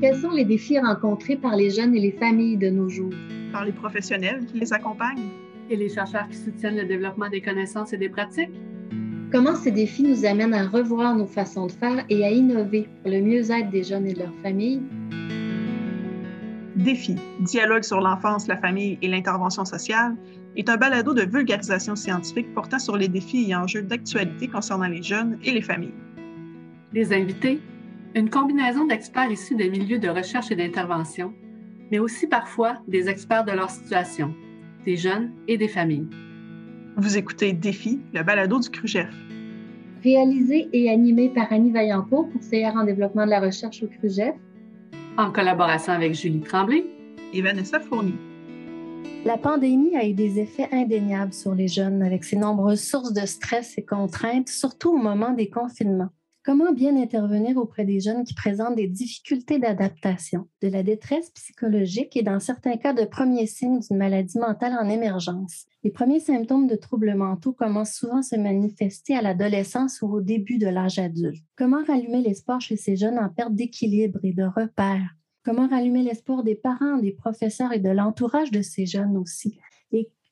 Quels sont les défis rencontrés par les jeunes et les familles de nos jours? Par les professionnels qui les accompagnent. Et les chercheurs qui soutiennent le développement des connaissances et des pratiques. Comment ces défis nous amènent à revoir nos façons de faire et à innover pour le mieux-être des jeunes et de leurs familles? Défi, dialogue sur l'enfance, la famille et l'intervention sociale, est un balado de vulgarisation scientifique portant sur les défis et enjeux d'actualité concernant les jeunes et les familles. Les invités, une combinaison d'experts issus des milieux de recherche et d'intervention, mais aussi parfois des experts de leur situation, des jeunes et des familles. Vous écoutez Défi, le balado du CRUGEF. Réalisé et animé par Annie Vaillancourt, conseillère en développement de la recherche au CRUGEF, en collaboration avec Julie Tremblay et Vanessa Fournier. La pandémie a eu des effets indéniables sur les jeunes avec ses nombreuses sources de stress et contraintes, surtout au moment des confinements. Comment bien intervenir auprès des jeunes qui présentent des difficultés d'adaptation, de la détresse psychologique et dans certains cas de premiers signes d'une maladie mentale en émergence? Les premiers symptômes de troubles mentaux commencent souvent à se manifester à l'adolescence ou au début de l'âge adulte. Comment rallumer l'espoir chez ces jeunes en perte d'équilibre et de repères? Comment rallumer l'espoir des parents, des professeurs et de l'entourage de ces jeunes aussi?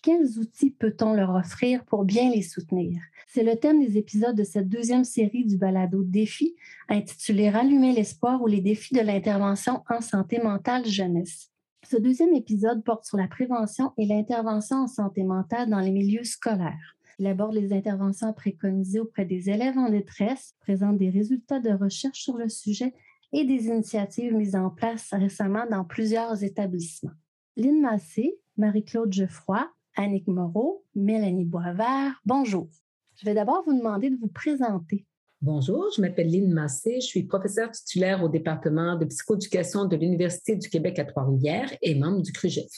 Quels outils peut-on leur offrir pour bien les soutenir? C'est le thème des épisodes de cette deuxième série du balado Défi, intitulé Rallumer l'espoir ou les défis de l'intervention en santé mentale jeunesse. Ce deuxième épisode porte sur la prévention et l'intervention en santé mentale dans les milieux scolaires. Il aborde les interventions préconisées auprès des élèves en détresse, présente des résultats de recherche sur le sujet et des initiatives mises en place récemment dans plusieurs établissements. Lynn Massé, Marie-Claude Geoffroy, Annick Moreau, Mélanie Boisvert, bonjour. Je vais d'abord vous demander de vous présenter. Bonjour, je m'appelle Lynn Massé, je suis professeure titulaire au département de psychoéducation de l'Université du Québec à Trois-Rivières et membre du CRUGEF.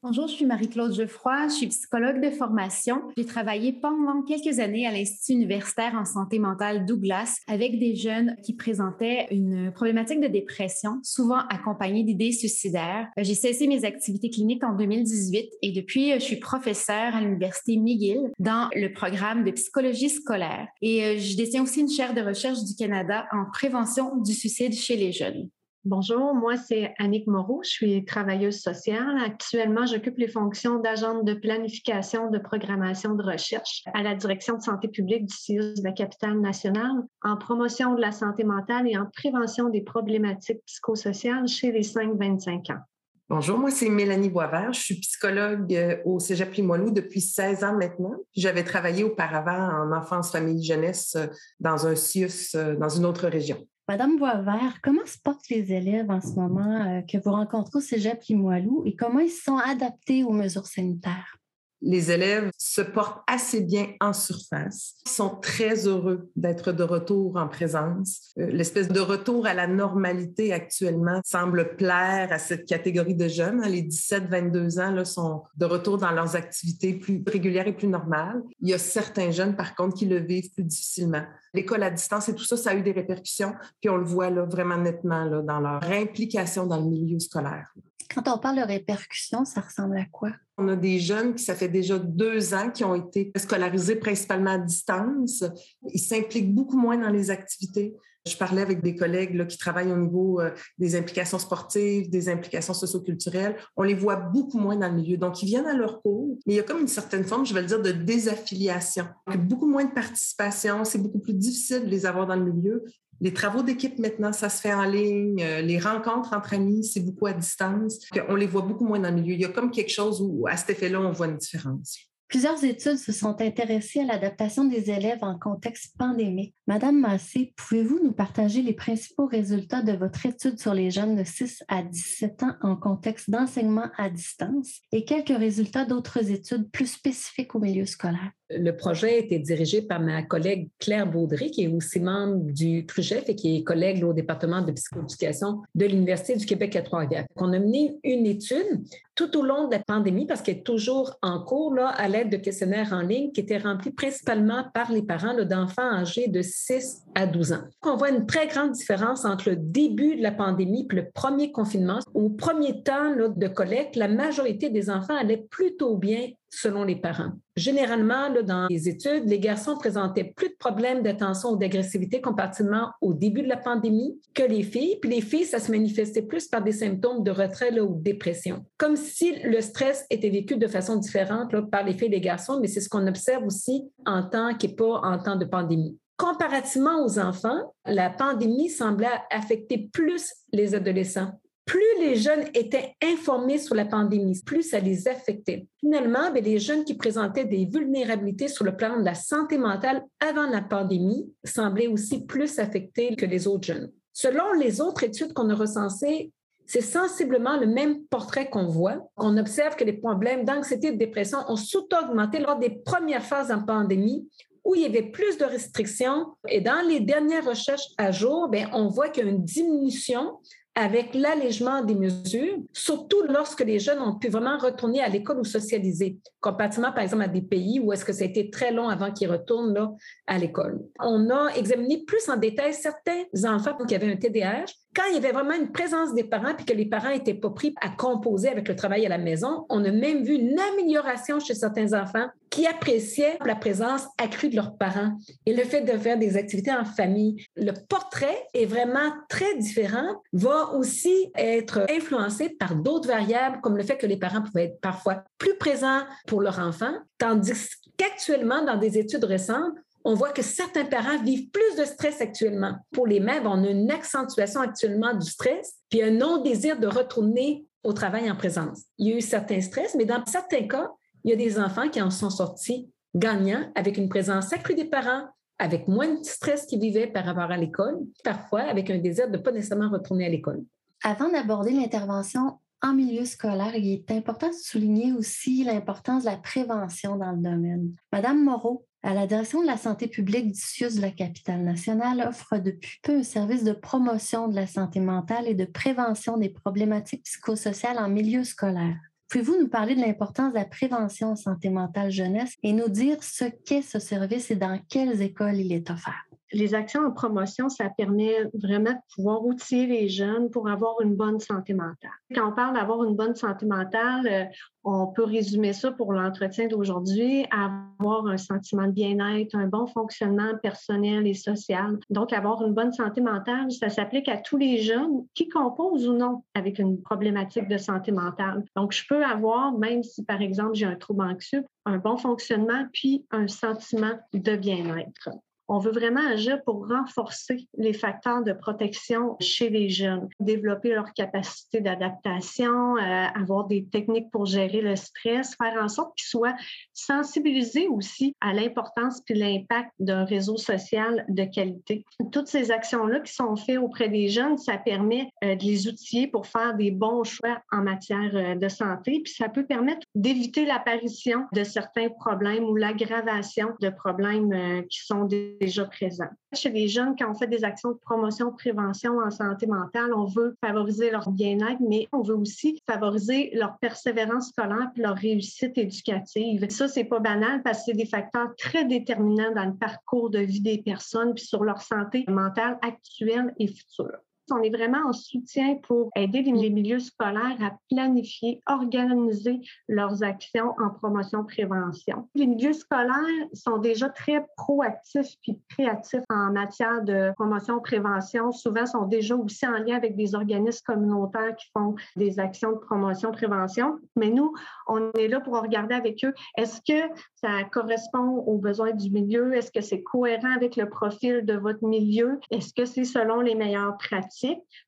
Bonjour, je suis Marie-Claude Geoffroy, je suis psychologue de formation. J'ai travaillé pendant quelques années à l'Institut universitaire en santé mentale Douglas avec des jeunes qui présentaient une problématique de dépression, souvent accompagnée d'idées suicidaires. J'ai cessé mes activités cliniques en 2018 et depuis, je suis professeure à l'Université McGill dans le programme de psychologie scolaire. Et euh, je détiens aussi une chaire de recherche du Canada en prévention du suicide chez les jeunes. Bonjour, moi c'est Annick Moreau, je suis travailleuse sociale. Actuellement, j'occupe les fonctions d'agente de planification de programmation de recherche à la direction de santé publique du CIUS de la capitale nationale en promotion de la santé mentale et en prévention des problématiques psychosociales chez les 5-25 ans. Bonjour, moi c'est Mélanie Boisvert. Je suis psychologue euh, au Cégep Limoilou depuis 16 ans maintenant. J'avais travaillé auparavant en enfance, famille, jeunesse euh, dans un CIUS euh, dans une autre région. Madame Boisvert, comment se portent les élèves en ce moment euh, que vous rencontrez au Cégep Limoilou et comment ils sont adaptés aux mesures sanitaires? Les élèves se portent assez bien en surface. Ils sont très heureux d'être de retour en présence. Euh, l'espèce de retour à la normalité actuellement semble plaire à cette catégorie de jeunes. Les 17-22 ans là, sont de retour dans leurs activités plus régulières et plus normales. Il y a certains jeunes, par contre, qui le vivent plus difficilement. L'école à distance et tout ça, ça a eu des répercussions, puis on le voit là, vraiment nettement là, dans leur implication dans le milieu scolaire. Quand on parle de répercussions, ça ressemble à quoi? On a des jeunes qui, ça fait déjà deux ans, qui ont été scolarisés principalement à distance. Ils s'impliquent beaucoup moins dans les activités. Je parlais avec des collègues qui travaillent au niveau euh, des implications sportives, des implications socioculturelles. On les voit beaucoup moins dans le milieu. Donc, ils viennent à leur cours, mais il y a comme une certaine forme, je vais le dire, de désaffiliation. beaucoup moins de participation. C'est beaucoup plus difficile de les avoir dans le milieu. Les travaux d'équipe maintenant, ça se fait en ligne. Euh, les rencontres entre amis, c'est beaucoup à distance. On les voit beaucoup moins dans le milieu. Il y a comme quelque chose où, à cet effet-là, on voit une différence. Plusieurs études se sont intéressées à l'adaptation des élèves en contexte pandémique. Madame Massé, pouvez-vous nous partager les principaux résultats de votre étude sur les jeunes de 6 à 17 ans en contexte d'enseignement à distance et quelques résultats d'autres études plus spécifiques au milieu scolaire? Le projet a été dirigé par ma collègue Claire Baudry, qui est aussi membre du CRUGEF et qui est collègue au département de psychoéducation de l'Université du Québec à Trois-Rivières. On a mené une étude tout au long de la pandémie, parce qu'elle est toujours en cours, à l'aide de questionnaires en ligne qui étaient remplis principalement par les parents d'enfants âgés de 6 à 12 ans. On voit une très grande différence entre le début de la pandémie et le premier confinement. Au premier temps de collecte, la majorité des enfants allaient plutôt bien selon les parents. Généralement, dans les études, les garçons présentaient plus de problèmes d'attention ou d'agressivité comparativement au début de la pandémie que les filles. Puis les filles, ça se manifestait plus par des symptômes de retrait ou de dépression. Comme si le stress était vécu de façon différente par les filles et les garçons, mais c'est ce qu'on observe aussi en temps qui n'est pas en temps de pandémie. Comparativement aux enfants, la pandémie semblait affecter plus les adolescents plus les jeunes étaient informés sur la pandémie, plus ça les affectait. Finalement, ben, les jeunes qui présentaient des vulnérabilités sur le plan de la santé mentale avant la pandémie semblaient aussi plus affectés que les autres jeunes. Selon les autres études qu'on a recensées, c'est sensiblement le même portrait qu'on voit. On observe que les problèmes d'anxiété et de dépression ont surtout augmenté lors des premières phases la pandémie où il y avait plus de restrictions. Et dans les dernières recherches à jour, bien, on voit qu'il y a une diminution avec l'allègement des mesures, surtout lorsque les jeunes ont pu vraiment retourner à l'école ou socialiser, comparativement par exemple à des pays où est-ce que ça a été très long avant qu'ils retournent là, à l'école. On a examiné plus en détail certains enfants qui avaient un TDAH quand il y avait vraiment une présence des parents puis que les parents n'étaient pas pris à composer avec le travail à la maison, on a même vu une amélioration chez certains enfants qui appréciaient la présence accrue de leurs parents et le fait de faire des activités en famille. Le portrait est vraiment très différent, va aussi être influencé par d'autres variables comme le fait que les parents pouvaient être parfois plus présents pour leur enfant, tandis qu'actuellement, dans des études récentes, on voit que certains parents vivent plus de stress actuellement. Pour les mères, on a une accentuation actuellement du stress, puis un non-désir de retourner au travail en présence. Il y a eu certains stress, mais dans certains cas, il y a des enfants qui en sont sortis gagnants avec une présence accrue des parents, avec moins de stress qu'ils vivaient par rapport à l'école, parfois avec un désir de ne pas nécessairement retourner à l'école. Avant d'aborder l'intervention en milieu scolaire, il est important de souligner aussi l'importance de la prévention dans le domaine. Madame Moreau, à la direction de la santé publique du CIUS de la capitale nationale offre depuis peu un service de promotion de la santé mentale et de prévention des problématiques psychosociales en milieu scolaire. Pouvez-vous nous parler de l'importance de la prévention en santé mentale jeunesse et nous dire ce qu'est ce service et dans quelles écoles il est offert? Les actions en promotion, ça permet vraiment de pouvoir outiller les jeunes pour avoir une bonne santé mentale. Quand on parle d'avoir une bonne santé mentale, euh, on peut résumer ça pour l'entretien d'aujourd'hui, avoir un sentiment de bien-être, un bon fonctionnement personnel et social. Donc, avoir une bonne santé mentale, ça s'applique à tous les jeunes qui composent ou non avec une problématique de santé mentale. Donc, je peux avoir, même si par exemple j'ai un trouble anxieux, un bon fonctionnement puis un sentiment de bien-être. On veut vraiment agir pour renforcer les facteurs de protection chez les jeunes, développer leur capacité d'adaptation, euh, avoir des techniques pour gérer le stress, faire en sorte qu'ils soient sensibilisés aussi à l'importance puis l'impact d'un réseau social de qualité. Toutes ces actions-là qui sont faites auprès des jeunes, ça permet euh, de les outiller pour faire des bons choix en matière euh, de santé, puis ça peut permettre d'éviter l'apparition de certains problèmes ou l'aggravation de problèmes qui sont des déjà présents. Chez les jeunes, quand on fait des actions de promotion, prévention en santé mentale, on veut favoriser leur bien-être, mais on veut aussi favoriser leur persévérance scolaire et leur réussite éducative. Ça, c'est pas banal parce que c'est des facteurs très déterminants dans le parcours de vie des personnes puis sur leur santé mentale actuelle et future. On est vraiment en soutien pour aider les milieux scolaires à planifier, organiser leurs actions en promotion-prévention. Les milieux scolaires sont déjà très proactifs puis créatifs en matière de promotion-prévention. Souvent, sont déjà aussi en lien avec des organismes communautaires qui font des actions de promotion-prévention. Mais nous, on est là pour regarder avec eux, est-ce que ça correspond aux besoins du milieu? Est-ce que c'est cohérent avec le profil de votre milieu? Est-ce que c'est selon les meilleures pratiques?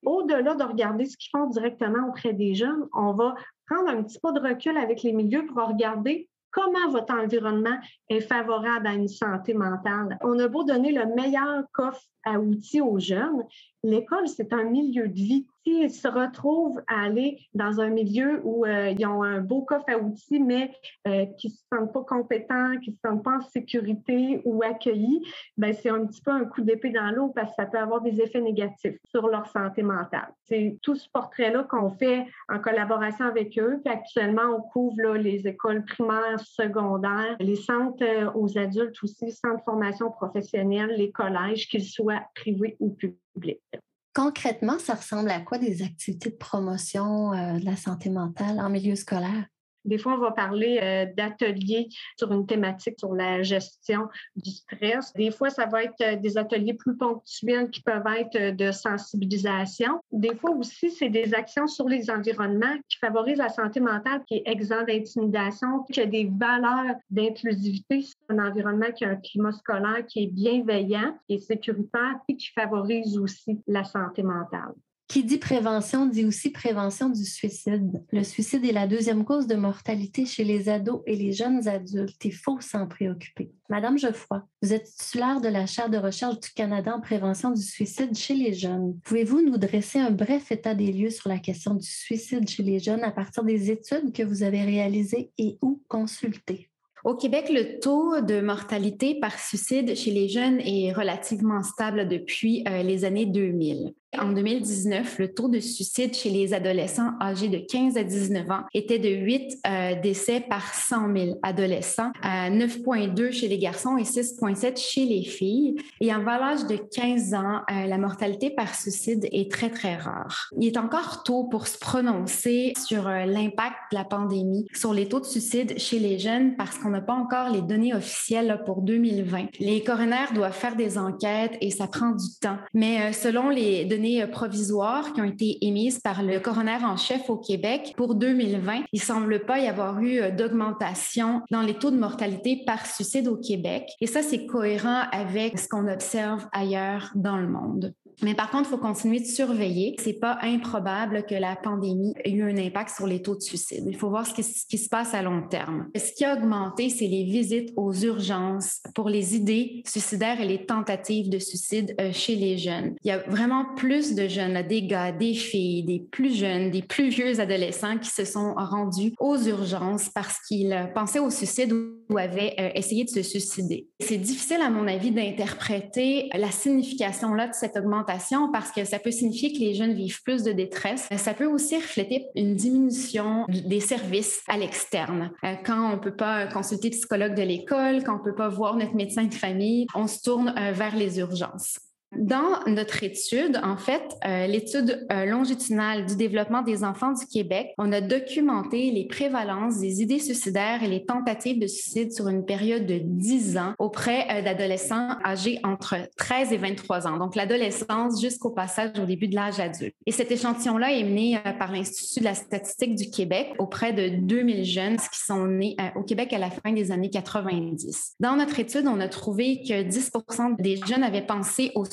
Au-delà de regarder ce qu'ils font directement auprès des jeunes, on va prendre un petit peu de recul avec les milieux pour regarder comment votre environnement est favorable à une santé mentale. On a beau donner le meilleur coffre à outils aux jeunes, l'école, c'est un milieu de vie. S'ils se retrouvent à aller dans un milieu où euh, ils ont un beau coffre à outils, mais euh, qui ne se sentent pas compétents, qui ne se sentent pas en sécurité ou accueillis, ben, c'est un petit peu un coup d'épée dans l'eau parce que ça peut avoir des effets négatifs sur leur santé mentale. C'est tout ce portrait-là qu'on fait en collaboration avec eux. Puis actuellement, on couvre les écoles primaires, secondaires, les centres euh, aux adultes aussi, centres de formation professionnelle, les collèges, qu'ils soient soit privé ou public. Concrètement, ça ressemble à quoi des activités de promotion euh, de la santé mentale en milieu scolaire? Des fois, on va parler euh, d'ateliers sur une thématique sur la gestion du stress. Des fois, ça va être euh, des ateliers plus ponctuels qui peuvent être euh, de sensibilisation. Des fois aussi, c'est des actions sur les environnements qui favorisent la santé mentale, qui est exempt d'intimidation, qui a des valeurs d'inclusivité, un environnement qui a un climat scolaire qui est bienveillant et sécuritaire et qui favorise aussi la santé mentale. Qui dit prévention dit aussi prévention du suicide. Le suicide est la deuxième cause de mortalité chez les ados et les jeunes adultes. Il faut s'en préoccuper. Madame Geoffroy, vous êtes titulaire de la chaire de recherche du Canada en prévention du suicide chez les jeunes. Pouvez-vous nous dresser un bref état des lieux sur la question du suicide chez les jeunes à partir des études que vous avez réalisées et ou consultées? Au Québec, le taux de mortalité par suicide chez les jeunes est relativement stable depuis euh, les années 2000. En 2019, le taux de suicide chez les adolescents âgés de 15 à 19 ans était de 8 euh, décès par 100 000 adolescents, 9,2 chez les garçons et 6,7 chez les filles. Et en l'âge de 15 ans, euh, la mortalité par suicide est très, très rare. Il est encore tôt pour se prononcer sur euh, l'impact de la pandémie sur les taux de suicide chez les jeunes parce qu'on n'a pas encore les données officielles pour 2020. Les coronaires doivent faire des enquêtes et ça prend du temps. Mais selon les données euh, provisoires qui ont été émises par le coroner en chef au Québec pour 2020, il semble pas y avoir eu euh, d'augmentation dans les taux de mortalité par suicide au Québec. Et ça, c'est cohérent avec ce qu'on observe ailleurs dans le monde. Mais par contre, il faut continuer de surveiller. C'est pas improbable que la pandémie ait eu un impact sur les taux de suicide. Il faut voir ce qui, se passe à long terme. Ce qui a augmenté, c'est les visites aux urgences pour les idées suicidaires et les tentatives de suicide euh, chez les jeunes. Il y a vraiment plus de jeunes, des gars, des filles, des plus jeunes, des plus vieux adolescents qui se sont rendus aux urgences parce qu'ils pensaient au suicide ou avaient euh, essayé de se suicider. C'est difficile, à mon avis, d'interpréter la signification là de cette augmentation parce que ça peut signifier que les jeunes vivent plus de détresse. Ça peut aussi refléter une diminution des services à l'externe. Euh, quand on ne peut pas consulter le psychologue de l'école, quand on ne peut pas voir notre médecin de famille, on se tourne euh, vers les urgences. Dans notre étude, en fait, euh, l'étude euh, longitudinale du développement des enfants du Québec, on a documenté les prévalences des idées suicidaires et les tentatives de suicide sur une période de 10 ans auprès euh, d'adolescents âgés entre 13 et 23 ans, donc l'adolescence jusqu'au passage au début de l'âge adulte. Et cet échantillon-là est mené par l'Institut de la statistique du Québec auprès de 2000 jeunes qui sont nés au Québec à la fin des années 90. Dans notre étude, on a trouvé que 10 des jeunes avaient pensé au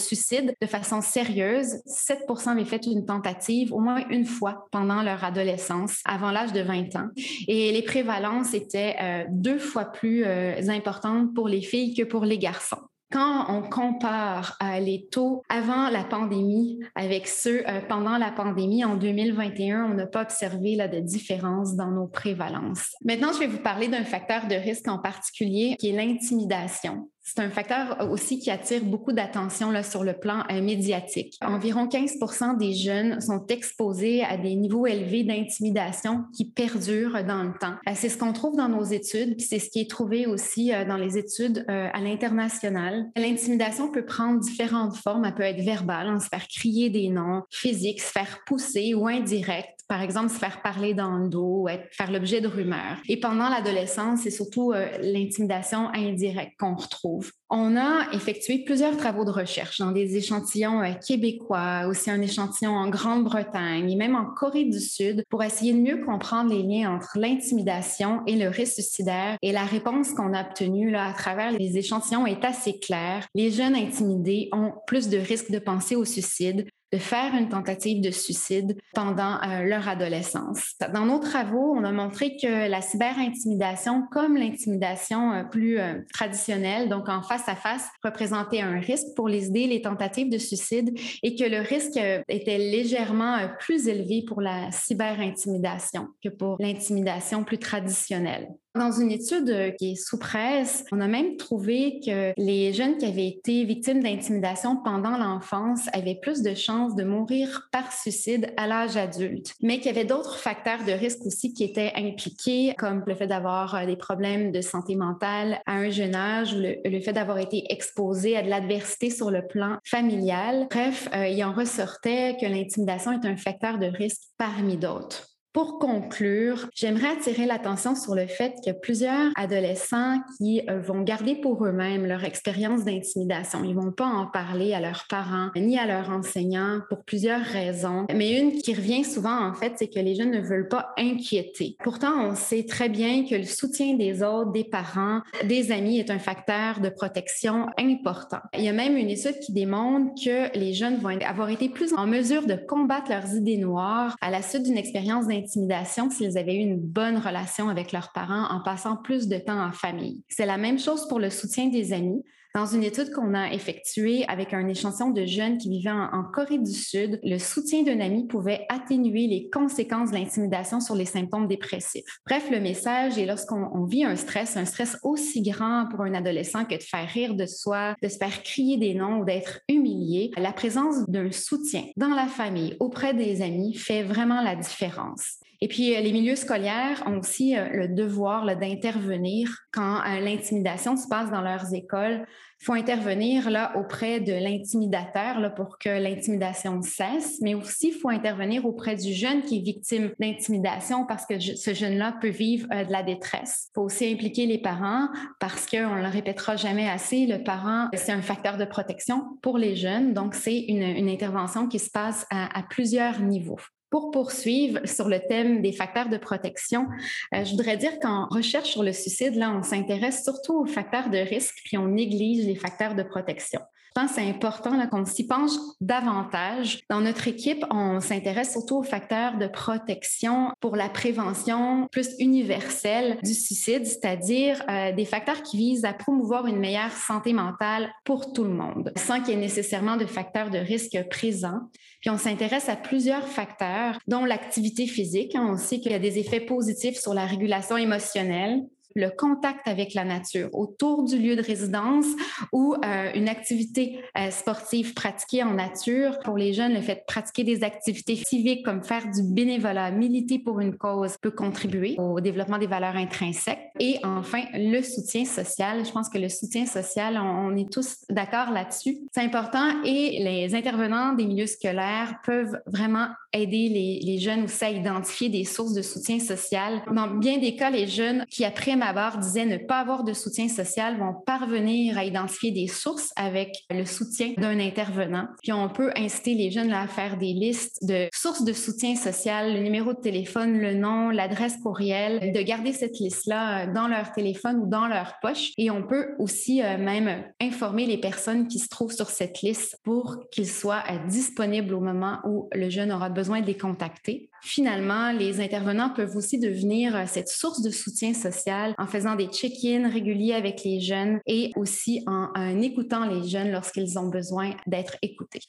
de façon sérieuse. 7% avaient fait une tentative au moins une fois pendant leur adolescence, avant l'âge de 20 ans. Et les prévalences étaient euh, deux fois plus euh, importantes pour les filles que pour les garçons. Quand on compare euh, les taux avant la pandémie avec ceux pendant la pandémie en 2021, on n'a pas observé là, de différence dans nos prévalences. Maintenant, je vais vous parler d'un facteur de risque en particulier qui est l'intimidation. C'est un facteur aussi qui attire beaucoup d'attention sur le plan euh, médiatique. Environ 15 des jeunes sont exposés à des niveaux élevés d'intimidation qui perdurent dans le temps. Euh, c'est ce qu'on trouve dans nos études, puis c'est ce qui est trouvé aussi euh, dans les études à l'international. L'intimidation peut prendre différentes formes. Elle peut être verbale, hein, se faire crier des noms, physique, se faire pousser ou indirect par exemple, se faire parler dans le dos, être, faire l'objet de rumeurs. Et pendant l'adolescence, c'est surtout l'intimidation indirecte qu'on retrouve. On a effectué plusieurs travaux de recherche dans des échantillons euh, québécois, aussi un échantillon en Grande-Bretagne et même en Corée du Sud pour essayer de mieux comprendre les liens entre l'intimidation et le risque suicidaire. Et la réponse qu'on a obtenue là, à travers les échantillons est assez claire. Les jeunes intimidés ont plus de risques de penser au suicide, de faire une tentative de suicide pendant euh, leur adolescence. Dans nos travaux, on a montré que la cyberintimidation, comme l'intimidation euh, plus euh, traditionnelle, donc en face à face, représentait un risque pour les idées, les tentatives de suicide et que le risque était légèrement plus élevé pour la cyberintimidation que pour l'intimidation plus traditionnelle. Dans une étude euh, qui est sous presse, on a même trouvé que les jeunes qui avaient été victimes d'intimidation pendant l'enfance avaient plus de chances de mourir par suicide à l'âge adulte, mais qu'il y avait d'autres facteurs de risque aussi qui étaient impliqués, comme le fait d'avoir euh, des problèmes de santé mentale à un jeune âge ou le, fait d'avoir été exposé à de l'adversité sur le plan familial. Bref, euh, il en ressortait que l'intimidation est un facteur de risque parmi d'autres. Pour conclure, j'aimerais attirer l'attention sur le fait qu'il y a plusieurs adolescents qui euh, vont garder pour eux-mêmes leur expérience d'intimidation. Ils vont pas en parler à leurs parents ni à leurs enseignants pour plusieurs raisons. Mais une qui revient souvent, en fait, c'est que les jeunes ne veulent pas inquiéter. Pourtant, on sait très bien que le soutien des autres, des parents, des amis est un facteur de protection important. Il y a même une étude qui démontre que les jeunes vont avoir été plus en mesure de combattre leurs idées noires à la suite d'une expérience d'intimidation intimidation s'ils avaient eu une bonne relation avec leurs parents en passant plus de temps en famille. C'est la même chose pour le soutien des amis. Dans une étude qu'on a effectuée avec un échantillon de jeunes qui vivaient en, Corée du Sud, le soutien d'un ami pouvait atténuer les conséquences de l'intimidation sur les symptômes dépressifs. Bref, le message est lorsqu'on vit un stress, un stress aussi grand pour un adolescent que de faire rire de soi, de se faire crier des noms ou d'être humilié, la présence d'un soutien dans la famille, auprès des amis, fait vraiment la différence. Et puis, euh, les milieux scolaires ont aussi euh, le devoir d'intervenir quand euh, l'intimidation se passe dans leurs écoles. Il faut intervenir là auprès de l'intimidateur pour que l'intimidation cesse, mais aussi il faut intervenir auprès du jeune qui est victime d'intimidation parce que ce jeune-là peut vivre de la détresse. Il faut aussi impliquer les parents parce qu'on ne le répétera jamais assez, le parent, c'est un facteur de protection pour les jeunes, donc c'est une, intervention qui se passe à plusieurs niveaux. Pour poursuivre sur le thème des facteurs de protection, euh, je voudrais dire qu'en recherche sur le suicide, là, on s'intéresse surtout aux facteurs de risque, puis on néglige les facteurs de protection. Je pense que c'est important qu'on s'y penche davantage. Dans notre équipe, on s'intéresse surtout aux facteurs de protection pour la prévention plus universelle du suicide, c'est-à-dire euh, des facteurs qui visent à promouvoir une meilleure santé mentale pour tout le monde, sans qu'il y ait nécessairement de facteurs de risque présents. Puis on s'intéresse à plusieurs facteurs, dont l'activité physique. On sait qu'il y a des effets positifs sur la régulation émotionnelle, le contact avec la nature autour du lieu de résidence ou euh, une activité euh, sportive pratiquée en nature. Pour les jeunes, le fait de pratiquer des activités civiques comme faire du bénévolat, militer pour une cause peut contribuer au développement des valeurs intrinsèques. Et enfin, le soutien social. Je pense que le soutien social, on, est tous d'accord là-dessus. C'est important et les intervenants des milieux scolaires peuvent vraiment aider les, les jeunes aussi à identifier des sources de soutien social. Dans bien des cas, les jeunes qui apprennent Mabar disait ne pas avoir de soutien social vont parvenir à identifier des sources avec le soutien d'un intervenant. Puis on peut inciter les jeunes à faire des listes de sources de soutien social, le numéro de téléphone, le nom, l'adresse courriel, de garder cette liste-là euh, dans leur téléphone ou dans leur poche. Et on peut aussi euh, même informer les personnes qui se trouvent sur cette liste pour qu'ils soient euh, disponibles au moment où le jeune aura besoin de les contacter. Finalement, les intervenants peuvent aussi devenir cette source de soutien social en faisant des check-ins réguliers avec les jeunes et aussi en, écoutant les jeunes lorsqu'ils ont besoin d'être écoutés.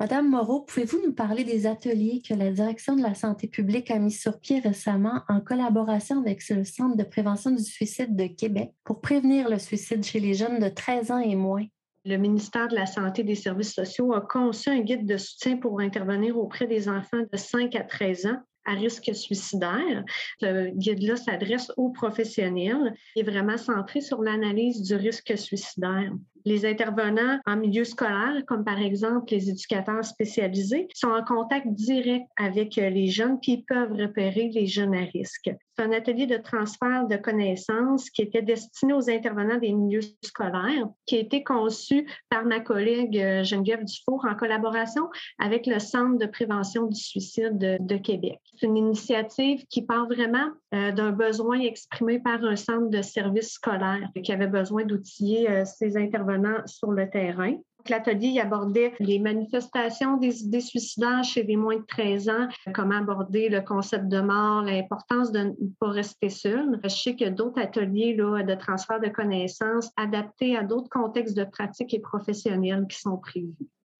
Madame Moreau, pouvez-vous nous parler des ateliers que la Direction de la santé publique a mis sur pied récemment en collaboration avec le Centre de prévention du suicide de Québec pour prévenir le suicide chez les jeunes de 13 ans et moins? Le ministère de la Santé et des Services sociaux a conçu un guide de soutien pour intervenir auprès des enfants de 5 à 13 ans à risque suicidaire. Ce guide-là s'adresse aux professionnels et est vraiment centré sur l'analyse du risque suicidaire. Les intervenants en milieu scolaire, comme par exemple les éducateurs spécialisés, sont en contact direct avec les jeunes qui peuvent repérer les jeunes à risque. C'est un atelier de transfert de connaissances qui était destiné aux intervenants des milieux scolaires, qui a été conçu par ma collègue euh, Geneviève Dufour en collaboration avec le Centre de prévention du suicide de, Québec. C'est une initiative qui part vraiment euh, d'un besoin exprimé par un centre de services scolaires qui avait besoin d'outiller euh, ses intervenants sur le terrain. L'atelier abordait les manifestations des idées suicidaires chez les moins de 13 ans, comment aborder le concept de mort, l'importance de ne pas rester seul. Je sais qu'il y a d'autres ateliers de transfert de connaissances adaptés à d'autres contextes de pratique et professionnels qui sont prévus.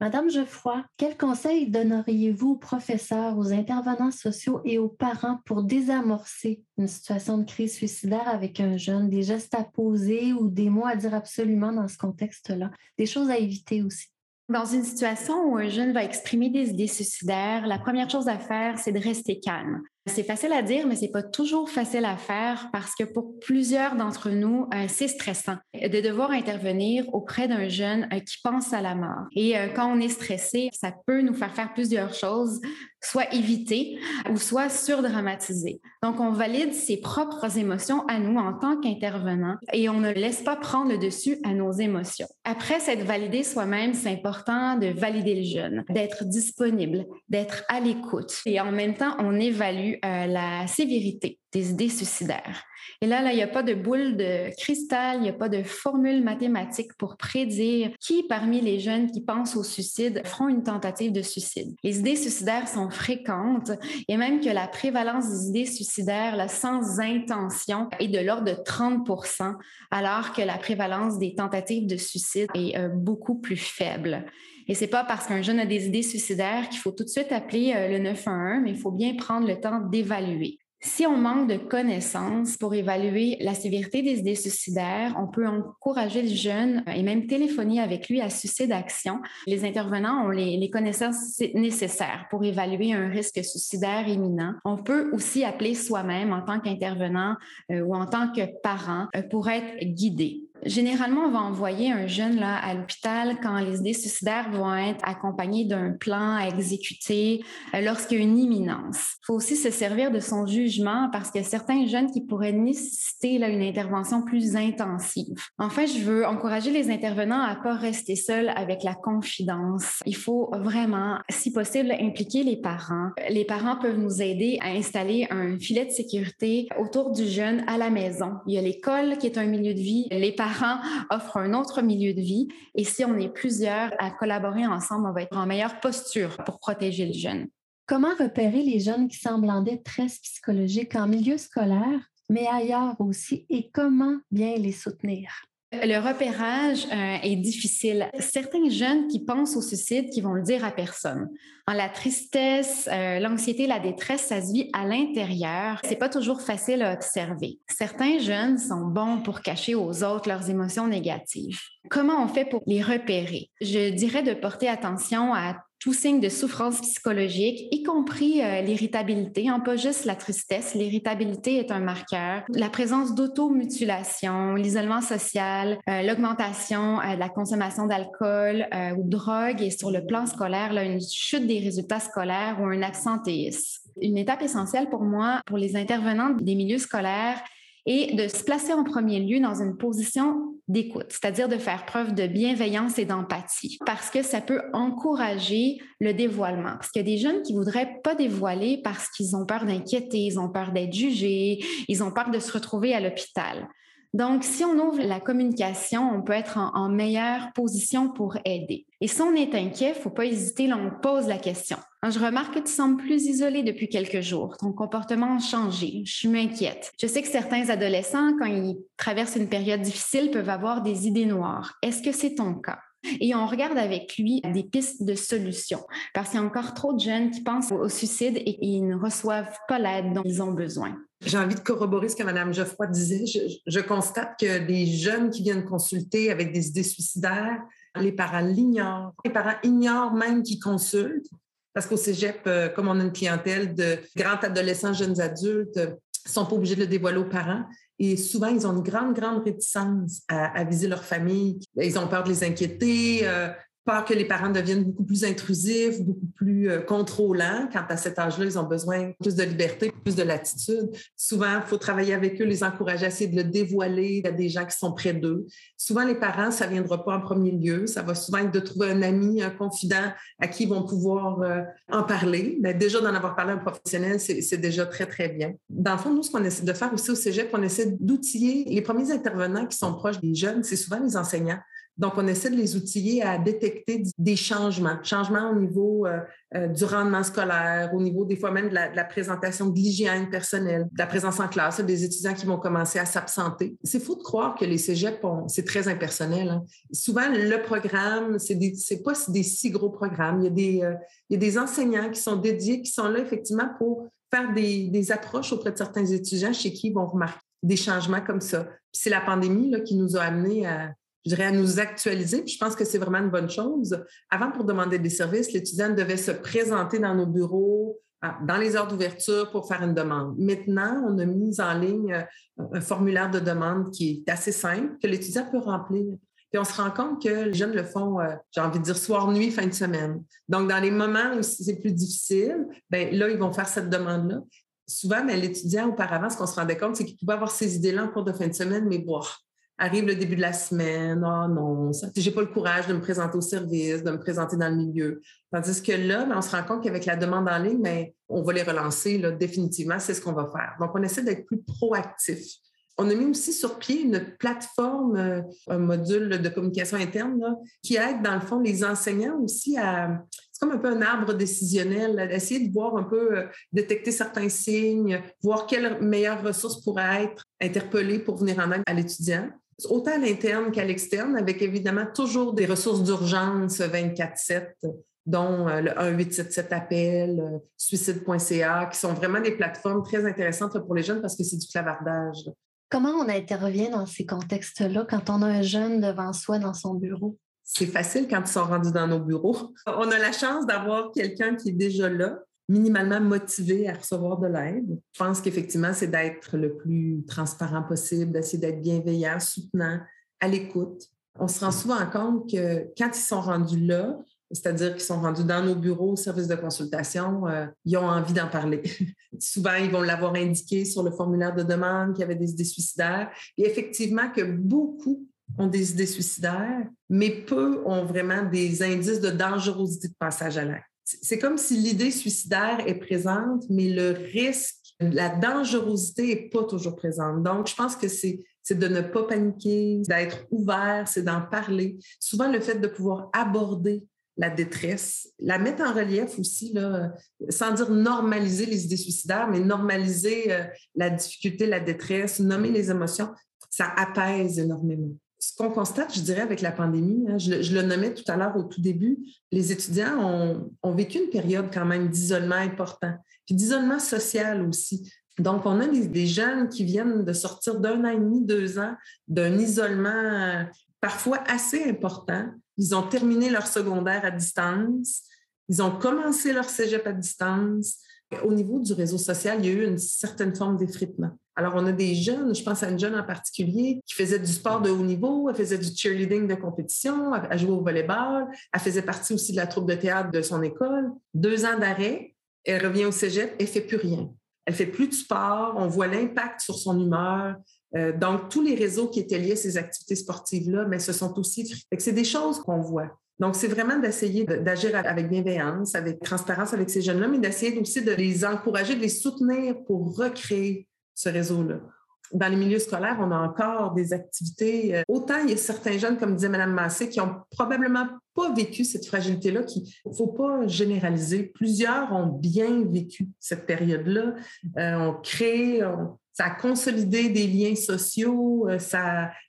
Madame Geoffroy, quels conseils donneriez-vous aux professeurs, aux intervenants sociaux et aux parents pour désamorcer une situation de crise suicidaire avec un jeune, des gestes à poser ou des mots à dire absolument dans ce contexte-là, des choses à éviter aussi? Dans une situation où un jeune va exprimer des idées suicidaires, la première chose à faire, c'est de rester calme. C'est facile à dire, mais c'est pas toujours facile à faire parce que pour plusieurs d'entre nous, euh, c'est stressant de devoir intervenir auprès d'un jeune euh, qui pense à la mort. Et euh, quand on est stressé, ça peut nous faire faire plusieurs choses, soit éviter ou soit surdramatiser. Donc, on valide ses propres émotions à nous en tant qu'intervenant et on ne laisse pas prendre le dessus à nos émotions. Après s'être validé soi-même, c'est important de valider le jeune, d'être disponible, d'être à l'écoute et en même temps, on évalue euh, la sévérité des idées suicidaires. Et là, il n'y a pas de boule de cristal, il n'y a pas de formule mathématique pour prédire qui parmi les jeunes qui pensent au suicide feront une tentative de suicide. Les idées suicidaires sont fréquentes et même que la prévalence des idées suicidaires sans intention est de l'ordre de 30 alors que la prévalence des tentatives de suicide est euh, beaucoup plus faible. Et c'est pas parce qu'un jeune a des idées suicidaires qu'il faut tout de suite appeler euh, le 911, mais il faut bien prendre le temps d'évaluer. Si on manque de connaissances pour évaluer la sévérité des idées suicidaires, on peut encourager le jeune et même téléphoner avec lui à Suicide Action. Les intervenants ont les, connaissances nécessaires pour évaluer un risque suicidaire imminent. On peut aussi appeler soi-même en tant qu'intervenant euh, ou en tant que parent euh, pour être guidé. Généralement, on va envoyer un jeune là, à l'hôpital quand les idées suicidaires vont être accompagnées d'un plan à exécuter euh, lorsqu'il y a une imminence. Il faut aussi se servir de son jugement parce qu'il y a certains jeunes qui pourraient nécessiter là, une intervention plus intensive. Enfin, je veux encourager les intervenants à pas rester seuls avec la confidence. Il faut vraiment, si possible, impliquer les parents. Les parents peuvent nous aider à installer un filet de sécurité autour du jeune à la maison. Il y a l'école qui est un milieu de vie. Les offrent un autre milieu de vie. Et si on est plusieurs à collaborer ensemble, on va être en meilleure posture pour protéger le jeune. Comment repérer les jeunes qui semblent en détresse psychologique en milieu scolaire, mais ailleurs aussi, et comment bien les soutenir? Le repérage euh, est difficile. Certains jeunes qui pensent au suicide, qui vont le dire à personne. la tristesse, euh, l'anxiété, la détresse, ça se vit à l'intérieur. C'est pas toujours facile à observer. Certains jeunes sont bons pour cacher aux autres leurs émotions négatives. Comment on fait pour les repérer? Je dirais de porter attention à tout signe de souffrance psychologique, y compris euh, l'irritabilité, hein, pas juste la tristesse. L'irritabilité est un marqueur. La présence d'automutilation, l'isolement social, euh, l'augmentation euh, de la consommation d'alcool ou de drogue et sur le plan scolaire, là, une chute des résultats scolaires ou un absentéisme. Une étape essentielle pour moi, pour les intervenants des milieux scolaires, et de se placer en premier lieu dans une position d'écoute, c'est-à-dire de faire preuve de bienveillance et d'empathie, parce que ça peut encourager le dévoilement. Parce qu'il y a des jeunes qui voudraient pas dévoiler parce qu'ils ont peur d'inquiéter, ils ont peur d'être jugés, ils ont peur de se retrouver à l'hôpital. Donc, si on ouvre la communication, on peut être en, meilleure position pour aider. Et si on est inquiet, il ne faut pas hésiter, là, on pose la question. Je remarque que tu sembles plus isolé depuis quelques jours. Ton comportement a changé. Je suis inquiète. Je sais que certains adolescents, quand ils traversent une période difficile, peuvent avoir des idées noires. Est-ce que c'est ton cas? Et on regarde avec lui des pistes de solutions parce qu'il y a encore trop de jeunes qui pensent au suicide et ils ne reçoivent pas l'aide dont ils ont besoin. J'ai envie de corroborer ce que Mme Geoffroy disait. Je, constate que les jeunes qui viennent consulter avec des idées suicidaires, les parents l'ignorent. Les parents ignorent même qu'ils consultent. Parce qu'au cégep, euh, comme on a une clientèle de grands adolescents, jeunes adultes, ils ne sont pas obligés de le dévoiler aux parents. Et souvent, ils ont une grande, grande réticence à, à viser leur famille. Ils ont peur de les inquiéter. Euh, peur que les parents deviennent beaucoup plus intrusifs, beaucoup plus euh, contrôlants. Quand à cet âge-là, ils ont besoin plus de liberté, plus de latitude. Souvent, il faut travailler avec eux, les encourager à essayer de le dévoiler à des gens qui sont près d'eux. Souvent, les parents, ça ne viendra pas en premier lieu. Ça va souvent être de trouver un ami, un confident à qui ils vont pouvoir euh, en parler. Mais déjà, d'en avoir parlé à un professionnel, c'est déjà très, très bien. Dans le fond, nous, ce qu'on essaie de faire aussi au cégep, on essaie d'outiller les premiers intervenants qui sont proches des jeunes, c'est souvent les enseignants Donc, on essaie de les outiller à détecter des changements, changements au niveau euh, euh, du rendement scolaire, au niveau des fois même de la, présentation de l'hygiène personnelle, de la présence en classe, des étudiants qui vont commencer à s'absenter. C'est faux de croire que les cégeps, c'est très impersonnel. Hein. Souvent, le programme, c'est pas des si gros programmes. Il y, a des, euh, il y a des enseignants qui sont dédiés, qui sont là effectivement pour faire des, approches auprès de certains étudiants chez qui ils vont remarquer des changements comme ça. c'est la pandémie qui nous a amenés à, je dirais, à nous actualiser. Puis je pense que c'est vraiment une bonne chose. Avant, pour demander des services, l'étudiant devait se présenter dans nos bureaux, dans les heures d'ouverture pour faire une demande. Maintenant, on a mis en ligne euh, un formulaire de demande qui est assez simple, que l'étudiant peut remplir. Puis on se rend compte que les jeunes le font, euh, j'ai envie de dire soir, nuit, fin de semaine. Donc, dans les moments où c'est plus difficile, bien là, ils vont faire cette demande-là. Souvent, mais l'étudiant, auparavant, ce qu'on se rendait compte, c'est qu'il pouvait avoir ces idées-là en cours de fin de semaine, mais bon, arrive le début de la semaine, oh non, j'ai pas le courage de me présenter au service, de me présenter dans le milieu. Tandis que là, ben, on se rend compte qu'avec la demande en ligne, ben, on va les relancer là, définitivement, c'est ce qu'on va faire. Donc, on essaie d'être plus proactif. On a mis aussi sur pied une plateforme, euh, un module de communication interne qui aide, dans le fond, les enseignants aussi à. C'est comme un peu un arbre décisionnel, d'essayer de voir un peu, euh, détecter certains signes, voir quelles meilleures ressources pourraient être interpellées pour venir en aide à l'étudiant autant à l'interne qu'à l'externe, avec évidemment toujours des ressources d'urgence 24-7, dont euh, le 1877 appel, suicide.ca, qui sont vraiment des plateformes très intéressantes pour les jeunes parce que c'est du clavardage. Comment on intervient dans ces contextes-là quand on a un jeune devant soi dans son bureau? C'est facile quand ils sont rendus dans nos bureaux. On a la chance d'avoir quelqu'un qui est déjà là, minimalement motivé à recevoir de l'aide. Je pense qu'effectivement, c'est d'être le plus transparent possible, d'essayer d'être bienveillant, soutenant, à l'écoute. On se rend souvent compte que quand ils sont rendus là, c'est-à-dire qu'ils sont rendus dans nos bureaux au service de consultation, euh, ils ont envie d'en parler. Souvent, ils vont l'avoir indiqué sur le formulaire de demande qu'il y avait des idées suicidaires. Et effectivement, que beaucoup ont des idées suicidaires, mais peu ont vraiment des indices de dangerosité de passage à l'acte. C'est comme si l'idée suicidaire est présente, mais le risque, la dangerosité n'est pas toujours présente. Donc, je pense que c'est de ne pas paniquer, d'être ouvert, c'est d'en parler. Souvent, le fait de pouvoir aborder la détresse, la mettre en relief aussi, sans dire normaliser les idées suicidaires, mais normaliser euh, la difficulté, la détresse, nommer les émotions, ça apaise énormément. Ce qu'on constate, je dirais, avec la pandémie, hein, je, le nommais tout à l'heure au tout début, les étudiants ont, vécu une période quand même d'isolement important, puis d'isolement social aussi. Donc, on a des, des jeunes qui viennent de sortir d'un an et demi, deux ans d'un isolement euh, parfois assez important, ils ont terminé leur secondaire à distance. Ils ont commencé leur cégep à distance. Au niveau du réseau social, il y a eu une certaine forme d'effritement. Alors, on a des jeunes, je pense à une jeune en particulier, qui faisait du sport de haut niveau, elle faisait du cheerleading de compétition, elle jouait au volleyball, elle faisait partie aussi de la troupe de théâtre de son école. Deux ans d'arrêt, elle revient au cégep, elle fait plus rien. Elle fait plus de sport, on voit l'impact sur son humeur, euh, donc, tous les réseaux qui étaient liés à ces activités sportives-là, mais ce sont aussi... C'est des choses qu'on voit. Donc, c'est vraiment d'essayer d'agir avec bienveillance, avec transparence avec ces jeunes-là, mais d'essayer aussi de les encourager, de les soutenir pour recréer ce réseau-là. Dans les milieux scolaires, on a encore des activités. Euh, autant il y a certains jeunes, comme disait Mme Massé, qui ont probablement pas vécu cette fragilité-là, qu'il ne faut pas généraliser. Plusieurs ont bien vécu cette période-là, euh, ont créé, ça a consolidé des liens sociaux, euh,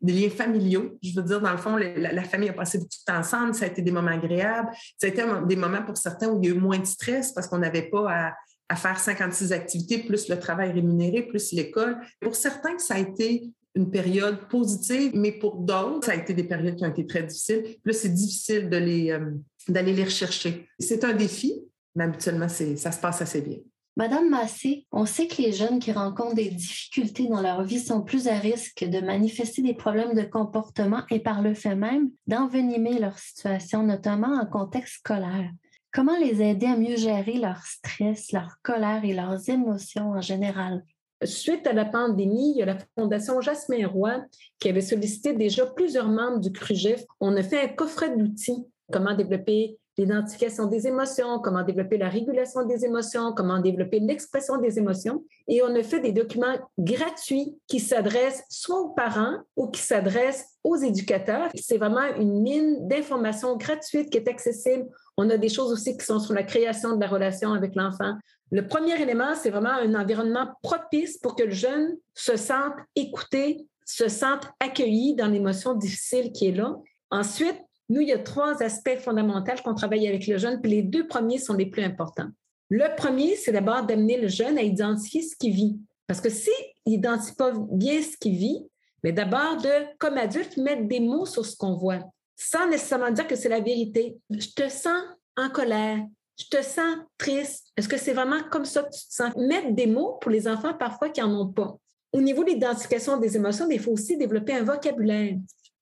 des liens familiaux. Je veux dire, dans le fond, la, famille a passé beaucoup de temps ensemble, ça a été des moments agréables. Ça a été des moments pour certains où il y a eu moins de stress parce qu'on n'avait pas à, faire 56 activités, plus le travail rémunéré, plus l'école. Pour certains, ça a été une période positive, mais pour d'autres, ça a été des périodes qui ont été très difficiles. Là, c'est difficile euh, d'aller les rechercher. C'est un défi, mais habituellement, ça se passe assez bien. Madame Massé, on sait que les jeunes qui rencontrent des difficultés dans leur vie sont plus à risque de manifester des problèmes de comportement et par le fait même d'envenimer leur situation, notamment en contexte scolaire. Comment les aider à mieux gérer leur stress, leur colère et leurs émotions en général? Suite à la pandémie, il y a la Fondation Jasmin Roy qui avait sollicité déjà plusieurs membres du CRUGEF. On a fait un coffret d'outils, comment développer l'identification des émotions, comment développer la régulation des émotions, comment développer l'expression des émotions. Et on a fait des documents gratuits qui s'adressent soit aux parents ou qui s'adressent aux éducateurs. C'est vraiment une mine d'informations gratuites qui est accessible. On a des choses aussi qui sont sur la création de la relation avec l'enfant. Le premier élément, c'est vraiment un environnement propice pour que le jeune se sente écouté, se sente accueilli dans l'émotion difficile qui est là. Ensuite, nous, il y a trois aspects fondamentaux qu'on travaille avec le jeune, puis les deux premiers sont les plus importants. Le premier, c'est d'abord d'amener le jeune à identifier ce qu'il vit. Parce que s'il n'identifie pas bien ce qu'il vit, mais d'abord de, comme adulte, mettre des mots sur ce qu'on voit, sans nécessairement dire que c'est la vérité. Je te sens en colère, je te sens triste. Est-ce que c'est vraiment comme ça que tu te sens? Mettre des mots pour les enfants parfois qui n'en ont pas. Au niveau de l'identification des émotions, il faut aussi développer un vocabulaire.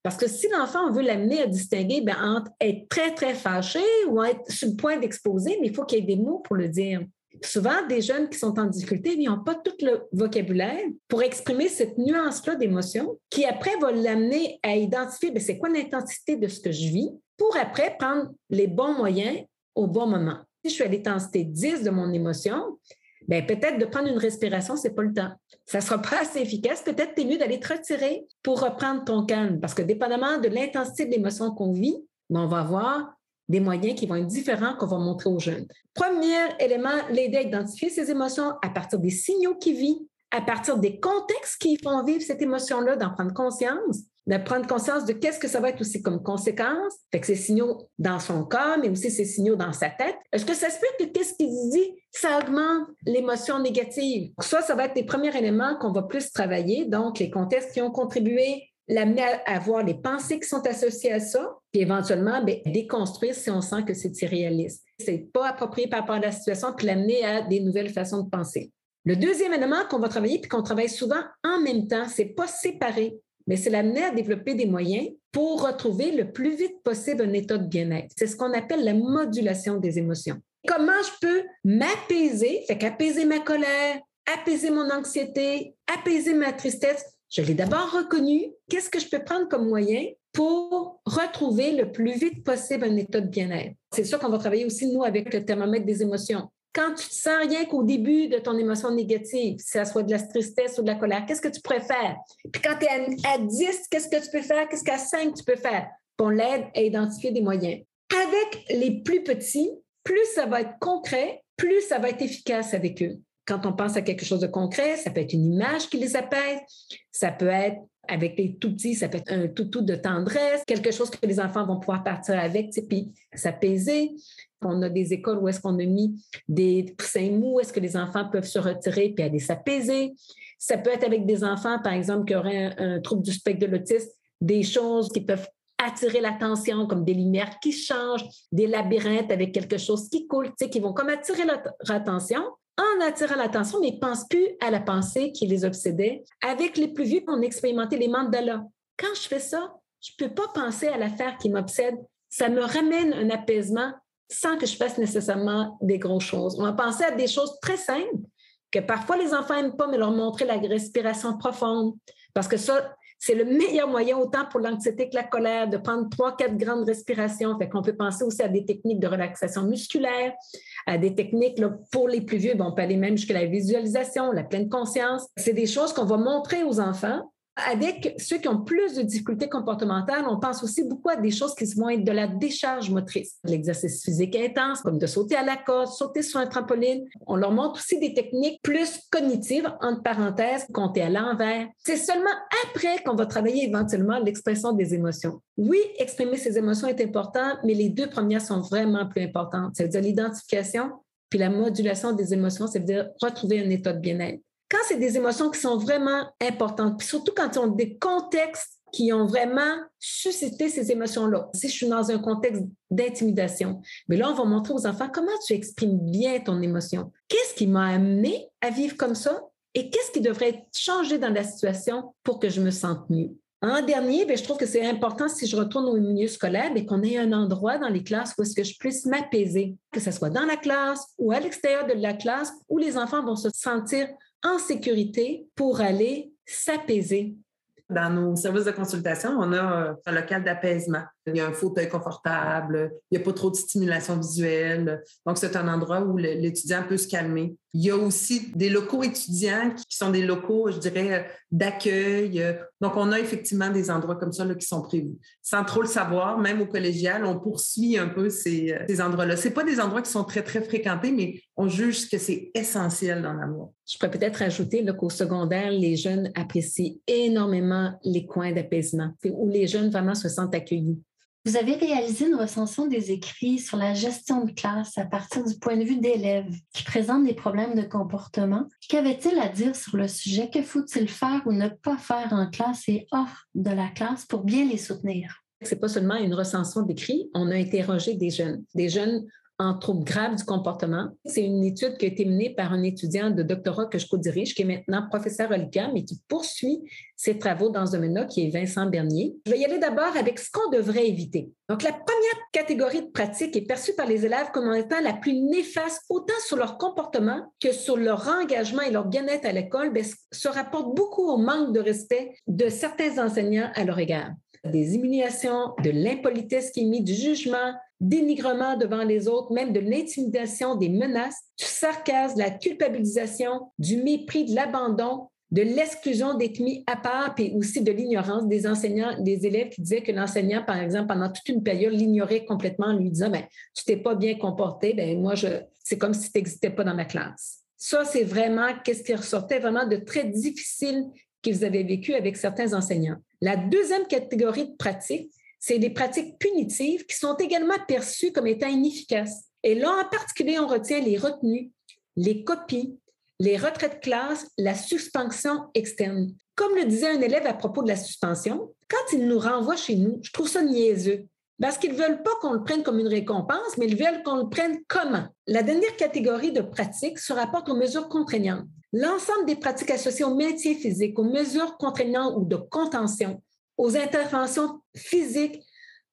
Parce que si l'enfant, veut l'amener à distinguer ben, entre être très, très fâché ou être sur le point d'exposer, mais il faut qu'il y ait des mots pour le dire. Souvent, des jeunes qui sont en difficulté, ils n'ont pas tout le vocabulaire pour exprimer cette nuance-là d'émotion qui après va l'amener à identifier ben, c'est quoi l'intensité de ce que je vis pour après prendre les bons moyens au bon moment. Si je suis à l'intensité 10 de mon émotion, ben, peut-être de prendre une respiration, ce n'est pas le temps. Ça sera pas assez efficace. Peut-être es mieux d'aller te retirer pour reprendre ton calme. Parce que dépendamment de l'intensité de l'émotion qu'on vit, ben, on va avoir des moyens qui vont être différents qu'on va montrer aux jeunes. Premier élément, l'aider à identifier ses émotions à partir des signaux qu'il vit, à partir des contextes qui font vivre cette émotion-là, d'en prendre conscience de prendre conscience de qu'est-ce que ça va être aussi comme conséquence. Fait que ces signaux dans son corps, mais aussi ces signaux dans sa tête. Est-ce que ça se peut que qu'est-ce qu'il dit, ça augmente l'émotion négative? Ça, ça va être les premiers éléments qu'on va plus travailler. Donc, les contextes qui ont contribué, l'amener à, voir les pensées qui sont associées à ça, puis éventuellement, bien, déconstruire si on sent que c'est irréaliste. C'est pas approprié par rapport à la situation, puis l'amener à des nouvelles façons de penser. Le deuxième élément qu'on va travailler, puis qu'on travaille souvent en même temps, c'est pas séparer mais c'est l'amener à développer des moyens pour retrouver le plus vite possible un état de bien-être. C'est ce qu'on appelle la modulation des émotions. Comment je peux m'apaiser, fait qu'apaiser ma colère, apaiser mon anxiété, apaiser ma tristesse. Je l'ai d'abord reconnu. Qu'est-ce que je peux prendre comme moyen pour retrouver le plus vite possible un état de bien-être? C'est sûr qu'on va travailler aussi, nous, avec le thermomètre des émotions quand tu te sens rien qu'au début de ton émotion négative, si ça soit de la tristesse ou de la colère, qu'est-ce que tu préfères? Puis quand tu es à, 10, qu'est-ce que tu peux faire? Qu'est-ce qu'à 5 tu peux faire? on l'aide à identifier des moyens. Avec les plus petits, plus ça va être concret, plus ça va être efficace avec eux. Quand on pense à quelque chose de concret, ça peut être une image qui les apaise, ça peut être avec les tout petits, ça peut être un toutou de tendresse, quelque chose que les enfants vont pouvoir partir avec, puis s'apaiser. On a des écoles où est-ce qu'on a mis des poussins mous, est-ce que les enfants peuvent se retirer puis aller s'apaiser. Ça peut être avec des enfants, par exemple, qui auraient un, trouble du spectre de l'autisme, des choses qui peuvent attirer l'attention, comme des lumières qui changent, des labyrinthes avec quelque chose qui coule, qui vont comme attirer leur attention en attirant l'attention, mais ils ne pensent plus à la pensée qui les obsédait. Avec les plus vieux, on a expérimenté les mandalas. Quand je fais ça, je ne peux pas penser à l'affaire qui m'obsède. Ça me ramène un apaisement sans que je fasse nécessairement des grosses choses. On va penser à des choses très simples que parfois les enfants n'aiment pas, mais leur montrer la respiration profonde. Parce que ça, c'est le meilleur moyen, autant pour l'anxiété que la colère, de prendre trois, quatre grandes respirations. Fait qu'on peut penser aussi à des techniques de relaxation musculaire, à des techniques pour les plus vieux. Bon, on peut aller même jusqu'à la visualisation, la pleine conscience. C'est des choses qu'on va montrer aux enfants avec ceux qui ont plus de difficultés comportementales, on pense aussi beaucoup à des choses qui vont être de la décharge motrice, l'exercice physique intense, comme de sauter à la corde, sauter sur un trampoline. On leur montre aussi des techniques plus cognitives, entre parenthèses, compter à l'envers. C'est seulement après qu'on va travailler éventuellement l'expression des émotions. Oui, exprimer ses émotions est important, mais les deux premières sont vraiment plus importantes. Ça veut dire l'identification puis la modulation des émotions, ça veut dire retrouver un état de bien-être quand c'est des émotions qui sont vraiment importantes, surtout quand ils ont des contextes qui ont vraiment suscité ces émotions-là. Si je suis dans un contexte d'intimidation, mais là, on va montrer aux enfants comment tu exprimes bien ton émotion. Qu'est-ce qui m'a amené à vivre comme ça et qu'est-ce qui devrait changer dans la situation pour que je me sente mieux? En dernier, bien, je trouve que c'est important si je retourne au milieu scolaire et qu'on ait un endroit dans les classes où est-ce que je puisse m'apaiser, que ce soit dans la classe ou à l'extérieur de la classe, où les enfants vont se sentir en sécurité pour aller s'apaiser. Dans nos services de consultation, on a un local d'apaisement. Il y a un fauteuil confortable, il n'y a pas trop de stimulation visuelle. Donc, c'est un endroit où l'étudiant peut se calmer. Il y a aussi des locaux étudiants qui sont des locaux, je dirais, d'accueil. Donc, on a effectivement des endroits comme ça qui sont prévus. Sans trop le savoir, même au collégial, on poursuit un peu ces, ces endroits-là. Ce pas des endroits qui sont très, très fréquentés, mais on juge que c'est essentiel dans l'amour. Je pourrais peut-être ajouter qu'au secondaire, les jeunes apprécient énormément les coins d'apaisement, où les jeunes vraiment se sentent accueillis. Vous avez réalisé une recension des écrits sur la gestion de classe à partir du point de vue d'élèves qui présentent des problèmes de comportement. Qu'avait-il à dire sur le sujet? Que faut-il faire ou ne pas faire en classe et hors de la classe pour bien les soutenir? C'est pas seulement une recension d'écrits, on a interrogé des jeunes, des jeunes en troubles graves du comportement. C'est une étude qui a été menée par un étudiant de doctorat que je co-dirige, qui est maintenant professeur à l'UQAM et qui poursuit ses travaux dans ce domaine-là, qui est Vincent Bernier. Je vais y aller d'abord avec ce qu'on devrait éviter. Donc, la première catégorie de pratique est perçue par les élèves comme étant la plus néfaste, autant sur leur comportement que sur leur engagement et leur bien-être à l'école, ben, se rapporte beaucoup au manque de respect de certains enseignants à leur égard des humiliations, de l'impolitesse qui est mise, du jugement, dénigrement devant les autres, même de l'intimidation, des menaces, du sarcasme, de la culpabilisation, du mépris, de l'abandon, de l'exclusion d'être mis à part, puis aussi de l'ignorance des enseignants, des élèves qui disaient que l'enseignant, par exemple, pendant toute une période, l'ignorait complètement en lui disant, ben, tu t'es pas bien comporté, ben, moi, je, c'est comme si tu n'existais pas dans ma classe. Ça, c'est vraiment qu'est-ce qui ressortait vraiment de très difficile qu'ils avaient vécu avec certains enseignants. La deuxième catégorie de pratiques, c'est des pratiques punitives qui sont également perçues comme étant inefficaces. Et là, en particulier, on retient les retenues, les copies, les retraits de classe, la suspension externe. Comme le disait un élève à propos de la suspension, quand il nous renvoie chez nous, je trouve ça niaiseux. Parce qu'ils ne veulent pas qu'on le prenne comme une récompense, mais ils veulent qu'on le prenne comment? La dernière catégorie de pratiques se rapporte aux mesures contraignantes. L'ensemble des pratiques associées au métier physique, aux mesures contraignantes ou de contention, aux interventions physiques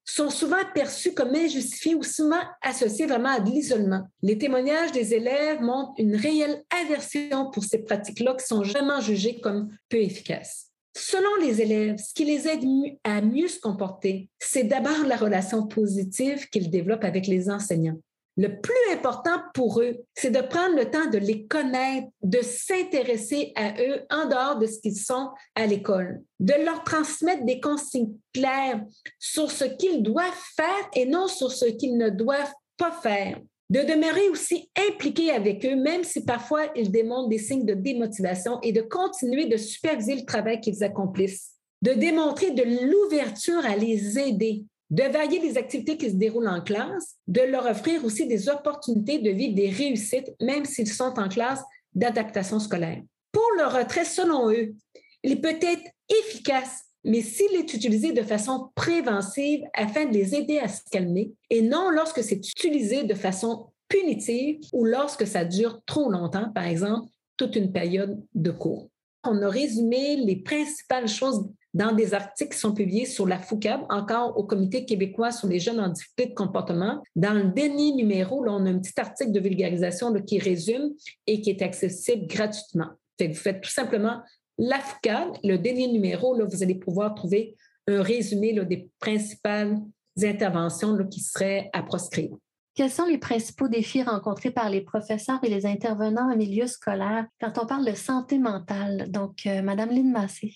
sont souvent perçues comme injustifiées ou souvent associées vraiment à de l'isolement. Les témoignages des élèves montrent une réelle aversion pour ces pratiques-là qui sont vraiment jugées comme peu efficaces. Selon les élèves, ce qui les aide à mieux se comporter, c'est d'abord la relation positive qu'ils développent avec les enseignants. Le plus important pour eux, c'est de prendre le temps de les connaître, de s'intéresser à eux en dehors de ce qu'ils sont à l'école, de leur transmettre des consignes claires sur ce qu'ils doivent faire et non sur ce qu'ils ne doivent pas faire, de demeurer aussi impliqués avec eux, même si parfois ils démontrent des signes de démotivation et de continuer de superviser le travail qu'ils accomplissent, de démontrer de l'ouverture à les aider, de varier les activités qui se déroulent en classe, de leur offrir aussi des opportunités de vivre des réussites, même s'ils sont en classe d'adaptation scolaire. Pour le retrait, selon eux, il peut être efficace, mais s'il est utilisé de façon préventive afin de les aider à se calmer et non lorsque c'est utilisé de façon punitive ou lorsque ça dure trop longtemps, par exemple, toute une période de cours. On a résumé les principales choses dans des articles qui sont publiés sur la FOUCAB, encore au Comité québécois sur les jeunes en difficulté de comportement. Dans le dernier numéro, là, on a un petit article de vulgarisation qui résume et qui est accessible gratuitement. vous faites tout simplement la FOUCAB, le dernier numéro, vous allez pouvoir trouver un résumé des principales interventions qui seraient à proscrire. Quels sont les principaux défis rencontrés par les professeurs et les intervenants en milieu scolaire quand on parle de santé mentale? Donc, euh, Madame Lynn Massé.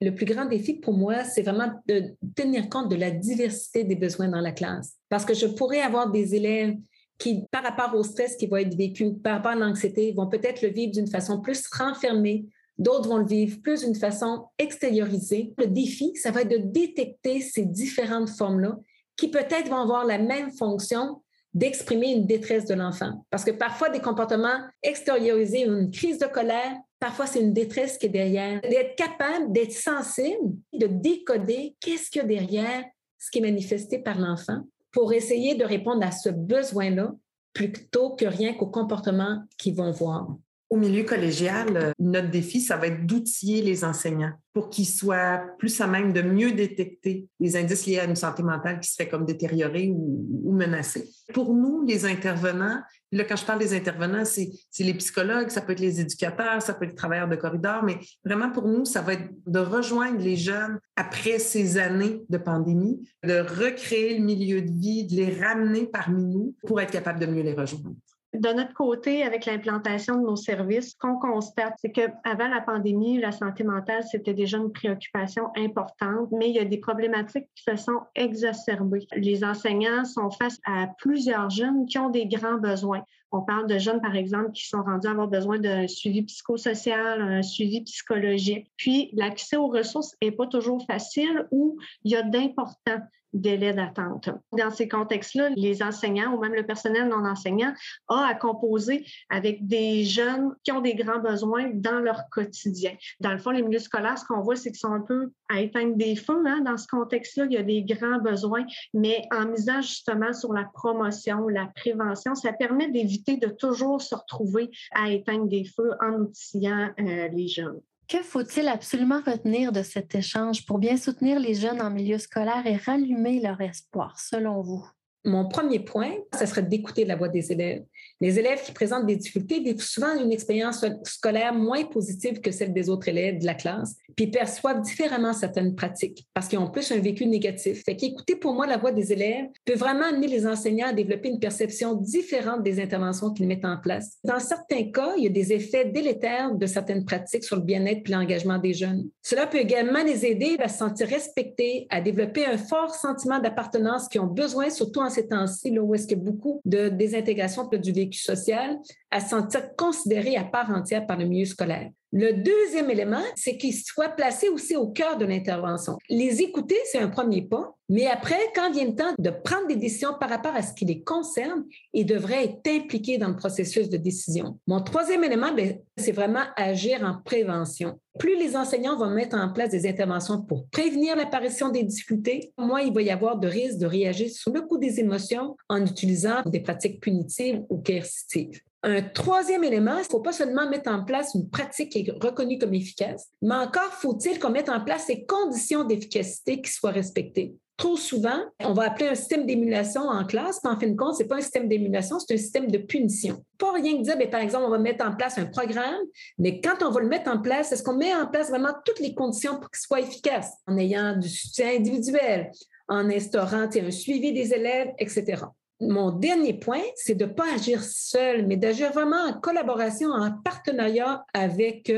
Le plus grand défi pour moi, c'est vraiment de tenir compte de la diversité des besoins dans la classe. Parce que je pourrais avoir des élèves qui, par rapport au stress qui va être vécu, par rapport à l'anxiété, vont peut-être le vivre d'une façon plus renfermée. D'autres vont le vivre plus d'une façon extériorisée. Le défi, ça va être de détecter ces différentes formes-là qui peut-être vont avoir la même fonction d'exprimer une détresse de l'enfant. Parce que parfois, des comportements extériorisés, une crise de colère, Parfois, c'est une détresse qui est derrière. D'être capable, d'être sensible, de décoder qu'est-ce qu'il y a derrière ce qui est manifesté par l'enfant pour essayer de répondre à ce besoin-là plutôt que rien qu'au comportement qu'ils vont voir. Au milieu collégial, euh, notre défi, ça va être d'outiller les enseignants pour qu'ils soient plus à même de mieux détecter les indices liés à une santé mentale qui serait comme détériorée ou, menacée. Pour nous, les intervenants, là, quand je parle des intervenants, c'est les psychologues, ça peut être les éducateurs, ça peut être les travailleurs de corridor, mais vraiment pour nous, ça va être de rejoindre les jeunes après ces années de pandémie, de recréer le milieu de vie, de les ramener parmi nous pour être capable de mieux les rejoindre. De notre côté, avec l'implantation de nos services, ce qu'on constate, c'est qu'avant la pandémie, la santé mentale, c'était déjà une préoccupation importante, mais il y a des problématiques qui se sont exacerbées. Les enseignants sont face à plusieurs jeunes qui ont des grands besoins. On parle de jeunes, par exemple, qui sont rendus à avoir besoin d'un suivi psychosocial, un suivi psychologique. Puis, l'accès aux ressources n'est pas toujours facile ou il y a d'importants délais d'attente. Dans ces contextes-là, les enseignants ou même le personnel non enseignant a à composer avec des jeunes qui ont des grands besoins dans leur quotidien. Dans le fond, les milieux scolaires, ce qu'on voit, c'est qu'ils sont un peu à éteindre des feux. Hein. Dans ce contexte-là, il y a des grands besoins, mais en misant justement sur la promotion, la prévention, ça permet d'éviter de toujours se retrouver à éteindre des feux en outillant euh, les jeunes. Que faut-il absolument retenir de cet échange pour bien soutenir les jeunes en milieu scolaire et rallumer leur espoir, selon vous? Mon premier point, ce serait d'écouter la voix des élèves. Les élèves qui présentent des difficultés vivent souvent une expérience scolaire moins positive que celle des autres élèves de la classe, puis perçoivent différemment certaines pratiques parce qu'ils ont plus un vécu négatif. Fait qu'écouter pour moi la voix des élèves peut vraiment amener les enseignants à développer une perception différente des interventions qu'ils mettent en place. Dans certains cas, il y a des effets délétères de certaines pratiques sur le bien-être et l'engagement des jeunes. Cela peut également les aider à se sentir respectés, à développer un fort sentiment d'appartenance qu'ils ont besoin, surtout en ces temps-ci, où est-ce que beaucoup de désintégration du vécu social, à se sentir considéré à part entière par le milieu scolaire. Le deuxième élément, c'est qu'ils soient placés aussi au cœur de l'intervention. Les écouter, c'est un premier pas, mais après, quand vient le temps de prendre des décisions par rapport à ce qui les concerne, ils devraient être impliqués dans le processus de décision. Mon troisième élément, ben, c'est vraiment agir en prévention. Plus les enseignants vont mettre en place des interventions pour prévenir l'apparition des difficultés, moins il va y avoir de risques de réagir sous le coup des émotions en utilisant des pratiques punitives ou coercitives. Un troisième élément, il ne faut pas seulement mettre en place une pratique qui est reconnue comme efficace, mais encore faut-il qu'on mette en place les conditions d'efficacité qui soient respectées. Trop souvent, on va appeler un système d'émulation en classe, mais en fin de compte, ce n'est pas un système d'émulation, c'est un système de punition. Pas rien que dire, mais par exemple, on va mettre en place un programme, mais quand on va le mettre en place, est-ce qu'on met en place vraiment toutes les conditions pour qu'il soit efficace, en ayant du soutien individuel, en instaurant un suivi des élèves, etc mon dernier point, c'est de ne pas agir seul, mais d'agir vraiment en collaboration, en partenariat avec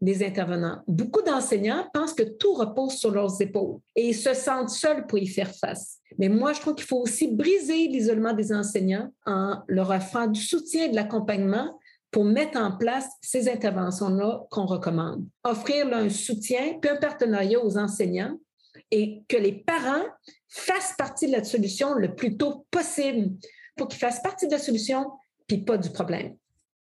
les intervenants. Beaucoup d'enseignants pensent que tout repose sur leurs épaules et ils se sentent seuls pour y faire face. Mais moi, je trouve qu'il faut aussi briser l'isolement des enseignants en leur offrant du soutien et de l'accompagnement pour mettre en place ces interventions-là qu'on recommande. Offrir un soutien puis un partenariat aux enseignants et que les parents fassent partie de la solution le plus tôt possible pour qu'ils fassent partie de la solution puis pas du problème.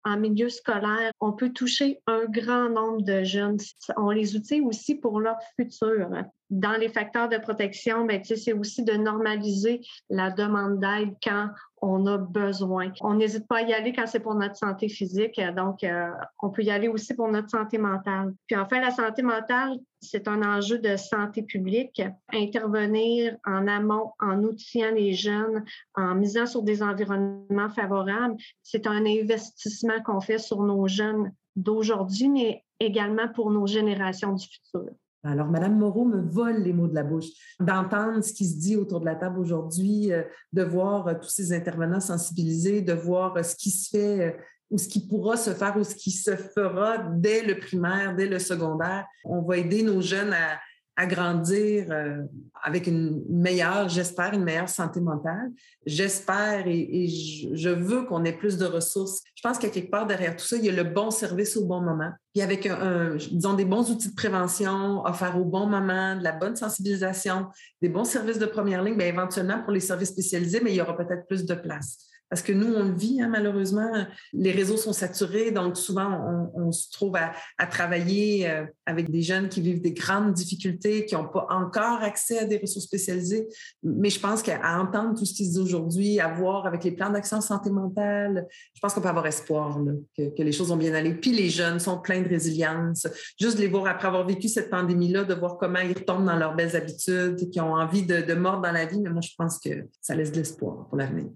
En milieu scolaire, on peut toucher un grand nombre de jeunes. On les outille aussi pour leur futur. Dans les facteurs de protection, ben, c'est aussi de normaliser la demande d'aide quand on a besoin. On n'hésite pas à y aller quand c'est pour notre santé physique, donc euh, on peut y aller aussi pour notre santé mentale. Puis enfin, la santé mentale, c'est un enjeu de santé publique. Intervenir en amont, en outillant les jeunes, en misant sur des environnements favorables, c'est un investissement qu'on fait sur nos jeunes d'aujourd'hui, mais également pour nos générations du futur. Alors, Madame Moreau me vole les mots de la bouche. D'entendre ce qui se dit autour de la table aujourd'hui, euh, de voir euh, tous ces intervenants sensibilisés, de voir euh, ce qui se fait ou ce qui pourra se faire ou ce qui se fera dès le primaire, dès le secondaire. On va aider nos jeunes à, à grandir euh, avec une meilleure, j'espère, une meilleure santé mentale. J'espère et, je, veux qu'on ait plus de ressources. Je pense qu'à quelque part derrière tout ça, il y a le bon service au bon moment. Puis avec, un, disons, des bons outils de prévention offerts au bon moment, de la bonne sensibilisation, des bons services de première ligne, bien, éventuellement pour les services spécialisés, mais il y aura peut-être plus de place. Parce que nous, on le vit, hein, malheureusement. Les réseaux sont saturés, donc souvent, on, se trouve à, travailler euh, avec des jeunes qui vivent des grandes difficultés, qui n'ont pas encore accès à des ressources spécialisées. Mais je pense qu'à entendre tout ce qui se dit aujourd'hui, à voir avec les plans d'action santé mentale, je pense qu'on peut avoir espoir que, les choses vont bien aller. Puis les jeunes sont pleins de résilience. Juste les voir après avoir vécu cette pandémie-là, de voir comment ils retombent dans leurs belles habitudes, qui ont envie de, de mordre dans la vie. Mais moi, je pense que ça laisse de l'espoir pour l'avenir.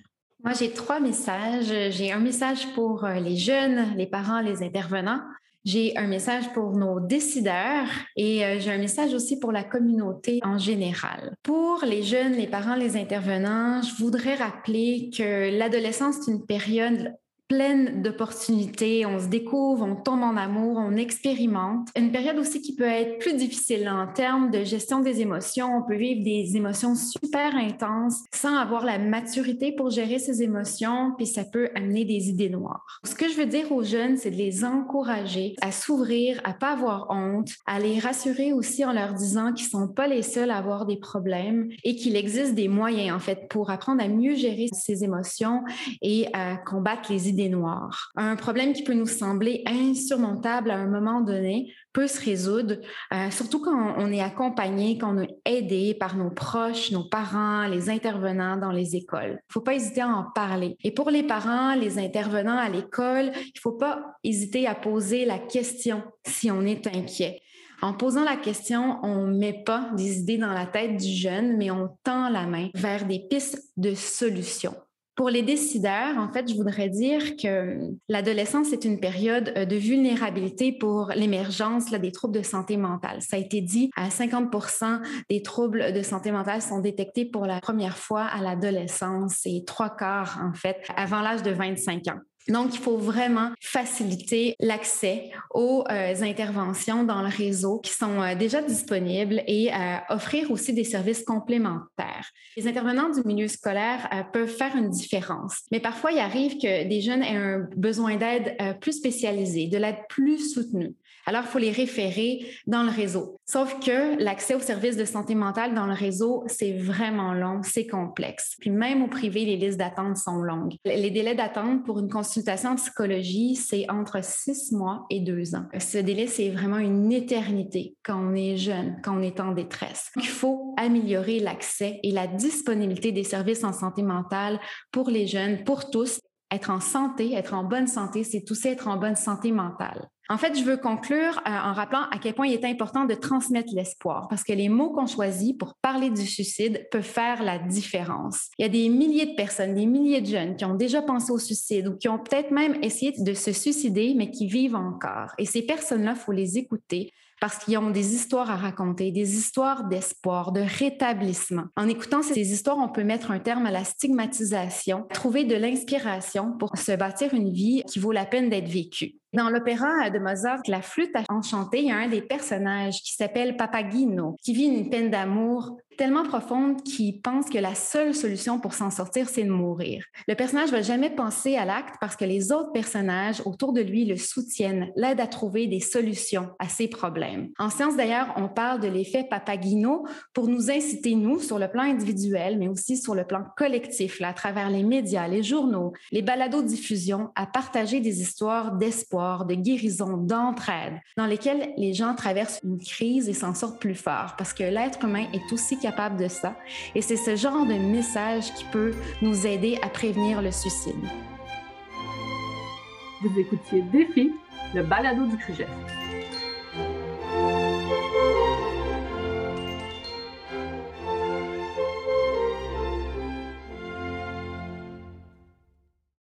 Moi, j'ai trois messages. J'ai un message pour euh, les jeunes, les parents, les intervenants. J'ai un message pour nos décideurs et euh, j'ai un message aussi pour la communauté en général. Pour les jeunes, les parents, les intervenants, je voudrais rappeler que l'adolescence est une période pleine d'opportunités, on se découvre, on tombe en amour, on expérimente. Une période aussi qui peut être plus difficile en termes de gestion des émotions. On peut vivre des émotions super intenses sans avoir la maturité pour gérer ces émotions, puis ça peut amener des idées noires. Ce que je veux dire aux jeunes, c'est de les encourager à s'ouvrir, à pas avoir honte, à les rassurer aussi en leur disant qu'ils sont pas les seuls à avoir des problèmes et qu'il existe des moyens en fait pour apprendre à mieux gérer ces émotions et à combattre les idées noirs. Un problème qui peut nous sembler insurmontable à un moment donné peut se résoudre, euh, surtout quand on est accompagné, quand on est aidé par nos proches, nos parents, les intervenants dans les écoles. Il ne faut pas hésiter à en parler. Et pour les parents, les intervenants à l'école, il ne faut pas hésiter à poser la question si on est inquiet. En posant la question, on ne met pas des idées dans la tête du jeune, mais on tend la main vers des pistes de solutions. Pour les décideurs, en fait, je voudrais dire que l'adolescence est une période euh, de vulnérabilité pour l'émergence des troubles de santé mentale. Ça a été dit, à 50% des troubles de santé mentale sont détectés pour la première fois à l'adolescence et trois quarts, en fait, avant l'âge de 25 ans. Donc, il faut vraiment faciliter l'accès aux euh, interventions dans le réseau qui sont euh, déjà disponibles et euh, offrir aussi des services complémentaires. Les intervenants du milieu scolaire peuvent faire une différence, mais parfois il arrive que des jeunes aient un besoin d'aide plus spécialisée, de l'aide plus soutenue. Alors, il faut les référer dans le réseau. Sauf que l'accès aux services de santé mentale dans le réseau, c'est vraiment long, c'est complexe. Puis même au privé, les listes d'attente sont longues. Les délais d'attente pour une consultation en psychologie, c'est entre six mois et deux ans. Ce délai, c'est vraiment une éternité quand on est jeune, quand on est en détresse. Il faut améliorer l'accès et la disponibilité des services en santé mentale pour les jeunes, pour tous. Être en santé, être en bonne santé, c'est aussi être en bonne santé mentale. En fait, je veux conclure euh, en rappelant à quel point il est important de transmettre l'espoir, parce que les mots qu'on choisit pour parler du suicide peuvent faire la différence. Il y a des milliers de personnes, des milliers de jeunes qui ont déjà pensé au suicide ou qui ont peut-être même essayé de se suicider, mais qui vivent encore. Et ces personnes-là, il faut les écouter parce qu'ils ont des histoires à raconter, des histoires d'espoir, de rétablissement. En écoutant ces histoires, on peut mettre un terme à la stigmatisation, trouver de l'inspiration pour se bâtir une vie qui vaut la peine d'être vécue. Dans l'opéra de Mozart, La flûte a enchanté, il y a un des personnages qui s'appelle Papagino, qui vit une peine d'amour tellement profonde qu'il pense que la seule solution pour s'en sortir, c'est de mourir. Le personnage va jamais penser à l'acte parce que les autres personnages autour de lui le soutiennent, l'aident à trouver des solutions à ses problèmes. En science, d'ailleurs, on parle de l'effet Papagino pour nous inciter, nous, sur le plan individuel, mais aussi sur le plan collectif, à travers les médias, les journaux, les balados diffusion, à partager des histoires de guérison, d'entraide, dans lesquelles les gens traversent une crise et s'en sortent plus fort, parce que l'être humain est aussi capable de ça. Et c'est ce genre de message qui peut nous aider à prévenir le suicide. Vous écoutiez Défi, le balado du CRUGEF.